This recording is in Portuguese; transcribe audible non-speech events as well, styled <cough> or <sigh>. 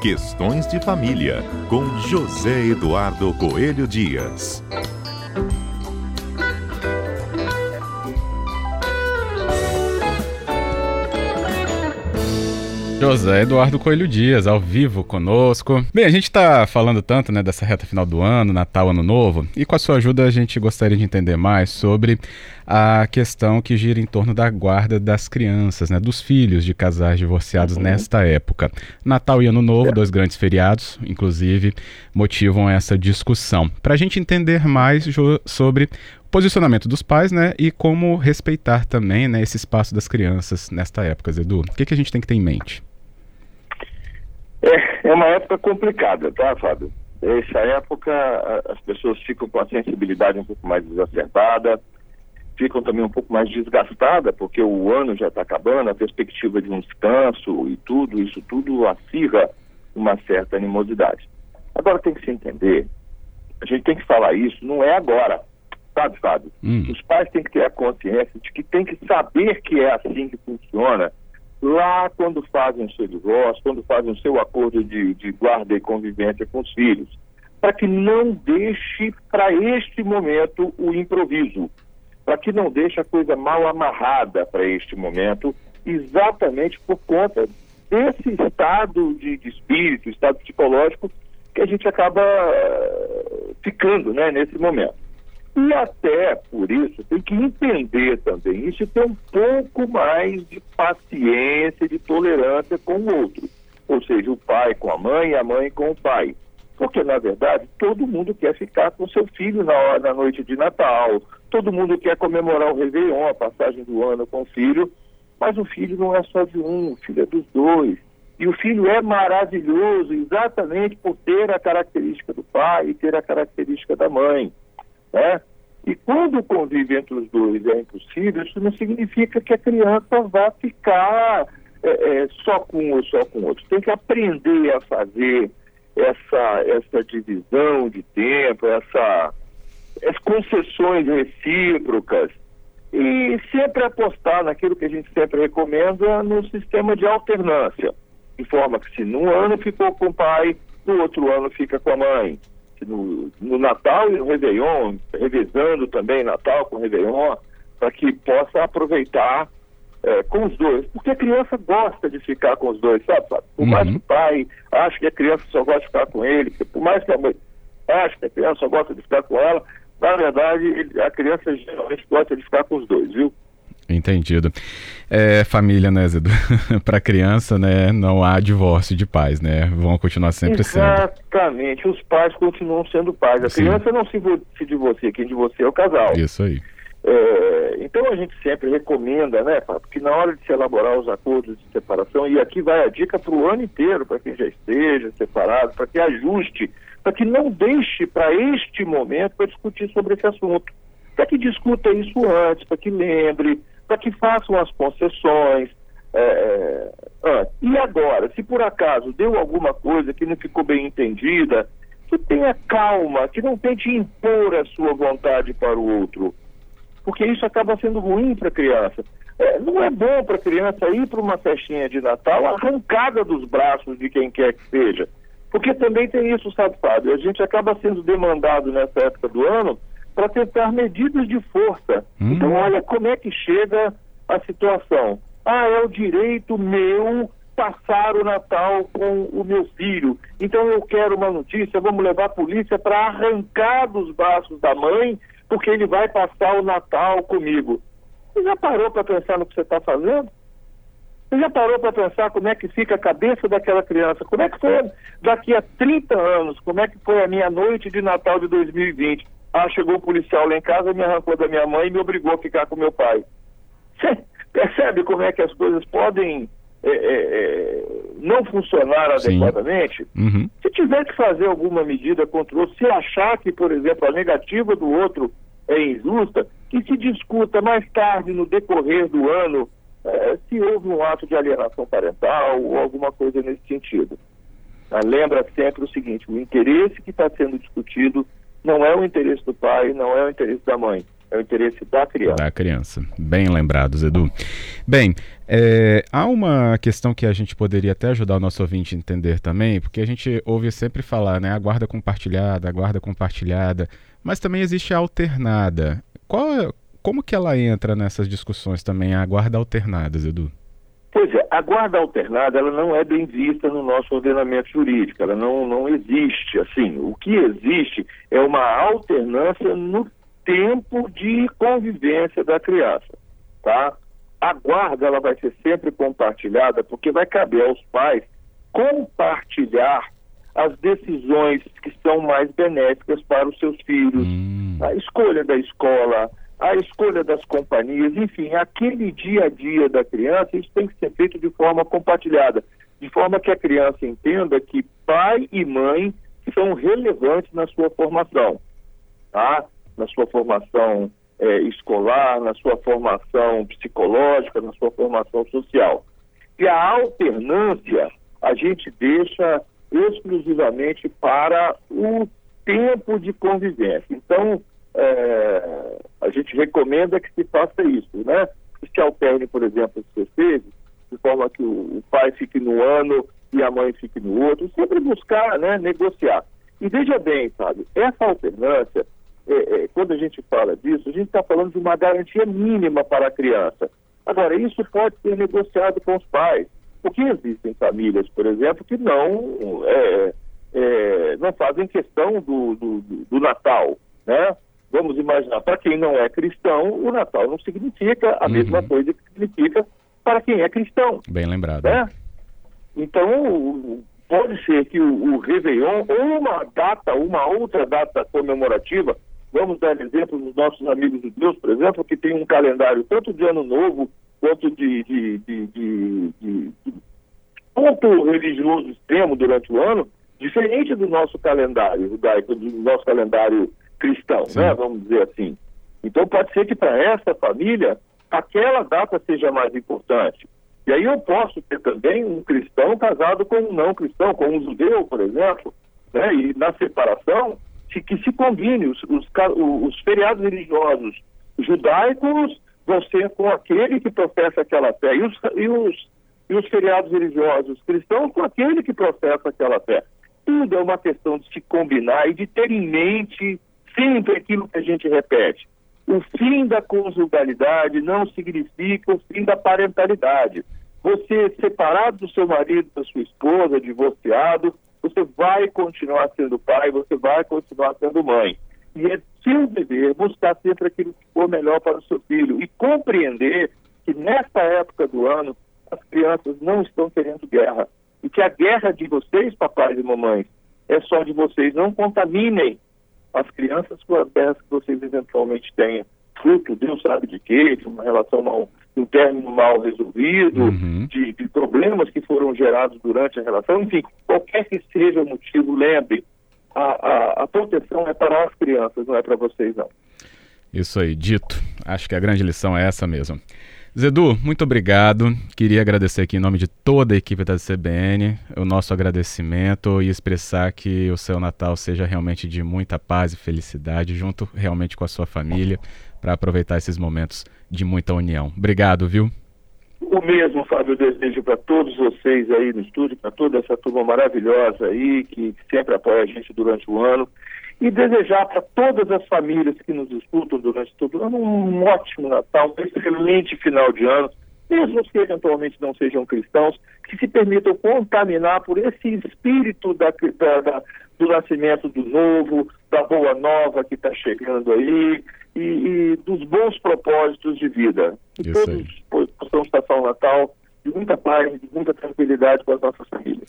Questões de Família, com José Eduardo Coelho Dias. José Eduardo Coelho Dias, ao vivo conosco. Bem, a gente está falando tanto né, dessa reta final do ano, Natal, Ano Novo, e com a sua ajuda a gente gostaria de entender mais sobre a questão que gira em torno da guarda das crianças, né, dos filhos de casais divorciados uhum. nesta época. Natal e Ano Novo, dois grandes feriados, inclusive, motivam essa discussão. Para a gente entender mais sobre posicionamento dos pais, né, e como respeitar também, né, esse espaço das crianças nesta época, Edu. O que, que a gente tem que ter em mente? É, é uma época complicada, tá, Fábio? Essa época as pessoas ficam com a sensibilidade um pouco mais exacerbada, ficam também um pouco mais desgastadas, porque o ano já está acabando, a perspectiva de um descanso e tudo, isso tudo acirra uma certa animosidade. Agora tem que se entender, a gente tem que falar isso, não é agora, sabe, Fábio? Hum. Os pais têm que ter a consciência de que tem que saber que é assim que funciona lá quando fazem o seu divórcio, quando fazem o seu acordo de, de guarda e convivência com os filhos, para que não deixe para este momento o improviso, para que não deixe a coisa mal amarrada para este momento, exatamente por conta desse estado de, de espírito, estado psicológico que a gente acaba uh, ficando né, nesse momento. E até por isso tem que entender também isso e ter um pouco mais de paciência, de tolerância com o outro. Ou seja, o pai com a mãe a mãe com o pai. Porque, na verdade, todo mundo quer ficar com seu filho na, hora, na noite de Natal, todo mundo quer comemorar o Réveillon, a passagem do ano com o filho, mas o filho não é só de um, o filho é dos dois. E o filho é maravilhoso exatamente por ter a característica do pai e ter a característica da mãe. Né? E quando o convívio entre os dois é impossível, isso não significa que a criança vá ficar é, é, só com um ou só com outro. Tem que aprender a fazer essa, essa divisão de tempo, essa, as concessões recíprocas e sempre apostar naquilo que a gente sempre recomenda no sistema de alternância, de forma que se num ano ficou com o pai, no outro ano fica com a mãe no, no Natal e no Réveillon, revezando também Natal com Réveillon, para que possa aproveitar é, com os dois. Porque a criança gosta de ficar com os dois, sabe? Por uhum. mais que o pai ache que a criança só gosta de ficar com ele, por mais que a mãe ache que a criança só gosta de ficar com ela, na verdade, ele, a criança geralmente gosta de ficar com os dois, viu? Entendido. É, família, né, Zido? <laughs> Para criança, né, não há divórcio de pais, né? Vão continuar sempre Exatamente. sendo. Exatamente. Os pais continuam sendo pais. A Sim. criança não se, se divorcia, quem divorcia é o casal. Isso aí. É, então a gente sempre recomenda, né, porque na hora de se elaborar os acordos de separação, e aqui vai a dica para o ano inteiro, para quem já esteja separado, para que ajuste, para que não deixe para este momento para discutir sobre esse assunto. Para que discuta isso antes, para que lembre, para que façam as concessões. É, é, e agora, se por acaso deu alguma coisa que não ficou bem entendida, que tenha calma, que não tente impor a sua vontade para o outro, porque isso acaba sendo ruim para a criança. É, não é bom para a criança ir para uma festinha de Natal arrancada dos braços de quem quer que seja. Porque também tem isso, sabe, Fábio? A gente acaba sendo demandado nessa época do ano para tentar medidas de força. Hum. Então, olha como é que chega a situação. Ah, é o direito meu passar o Natal com o meu filho. Então eu quero uma notícia, vamos levar a polícia para arrancar dos braços da mãe, porque ele vai passar o Natal comigo. Você já parou para pensar no que você está fazendo? Você já parou para pensar como é que fica a cabeça daquela criança? Como é que foi daqui a 30 anos? Como é que foi a minha noite de Natal de 2020? Ah, chegou o policial lá em casa, me arrancou da minha mãe e me obrigou a ficar com meu pai. Você percebe como é que as coisas podem é, é, é não funcionar adequadamente? Uhum. Se tiver que fazer alguma medida contra o outro, se achar que, por exemplo, a negativa do outro é injusta, que se discuta mais tarde, no decorrer do ano, é, se houve um ato de alienação parental ou alguma coisa nesse sentido. Mas lembra sempre o seguinte: o interesse que está sendo discutido não é o interesse do pai, não é o interesse da mãe. é o interesse da criança. Da criança. Bem lembrados, Edu. Bem, é, há uma questão que a gente poderia até ajudar o nosso ouvinte a entender também, porque a gente ouve sempre falar, né? A guarda compartilhada, a guarda compartilhada, mas também existe a alternada. Qual, é, como que ela entra nessas discussões também, a guarda alternada, Edu? Pois é, a guarda alternada ela não é bem vista no nosso ordenamento jurídico, ela não, não existe. Assim, o que existe é uma alternância no tempo de convivência da criança, tá? A guarda ela vai ser sempre compartilhada porque vai caber aos pais compartilhar as decisões que são mais benéficas para os seus filhos, hum. a escolha da escola, a escolha das companhias, enfim, aquele dia a dia da criança, isso tem que ser feito de forma compartilhada, de forma que a criança entenda que pai e mãe são relevantes na sua formação, tá? Na sua formação é, escolar, na sua formação psicológica, na sua formação social. E a alternância a gente deixa exclusivamente para o tempo de convivência. Então, é, gente recomenda que se faça isso, né? Que se alterne, por exemplo, os festejos, de forma que o, pai fique no ano e a mãe fique no outro, sempre buscar, né, negociar. E veja bem, sabe, essa alternância, é, é, quando a gente fala disso, a gente está falando de uma garantia mínima para a criança. Agora, isso pode ser negociado com os pais, porque existem famílias, por exemplo, que não, é, é não fazem questão do, do, do Natal, né? Vamos imaginar, para quem não é cristão, o Natal não significa a uhum. mesma coisa que significa para quem é cristão. Bem lembrado. Né? Então, pode ser que o, o Réveillon ou uma data, uma outra data comemorativa, vamos dar exemplo dos nossos amigos judeus, por exemplo, que tem um calendário tanto de ano novo quanto de, de, de, de, de, de ponto religioso extremo durante o ano, diferente do nosso calendário judaico, do nosso calendário cristão, né? Vamos dizer assim. Então pode ser que para essa família aquela data seja mais importante. E aí eu posso ter também um cristão casado com um não cristão, com um judeu, por exemplo, né? E na separação que, que se combine os, os, os feriados religiosos judaicos vão ser com aquele que professa aquela fé e os, e os, e os feriados religiosos cristãos com aquele que professa aquela fé. Tudo é uma questão de se combinar e de ter em mente sempre aquilo que a gente repete. O fim da conjugalidade não significa o fim da parentalidade. Você, separado do seu marido, da sua esposa, divorciado, você vai continuar sendo pai, você vai continuar sendo mãe. E é seu dever buscar sempre aquilo que for melhor para o seu filho e compreender que nesta época do ano as crianças não estão querendo guerra. E que a guerra de vocês, papais e mamães, é só de vocês. Não contaminem as crianças com as guerras que vocês eventualmente tenham. Fruto, Deus sabe de quê, de uma relação mal, um término mal resolvido, uhum. de, de, problemas que foram gerados durante a relação, enfim, qualquer que seja o motivo, lembre, a, a, a proteção é para as crianças, não é para vocês não. Isso aí, dito. Acho que a grande lição é essa mesmo. Zedu, muito obrigado. Queria agradecer aqui em nome de toda a equipe da CBN o nosso agradecimento e expressar que o seu Natal seja realmente de muita paz e felicidade, junto realmente com a sua família, para aproveitar esses momentos de muita união. Obrigado, viu? O mesmo, Fábio, eu desejo para todos vocês aí no estúdio, para toda essa turma maravilhosa aí, que sempre apoia a gente durante o ano e desejar para todas as famílias que nos escutam durante todo o ano um ótimo Natal, um excelente final de ano, mesmo que eventualmente não sejam cristãos, que se permitam contaminar por esse espírito da, da, da, do nascimento do novo, da boa nova que está chegando aí e, e, dos bons propósitos de vida. Que todos possamos passar o Natal de muita paz, de muita tranquilidade com as nossas famílias.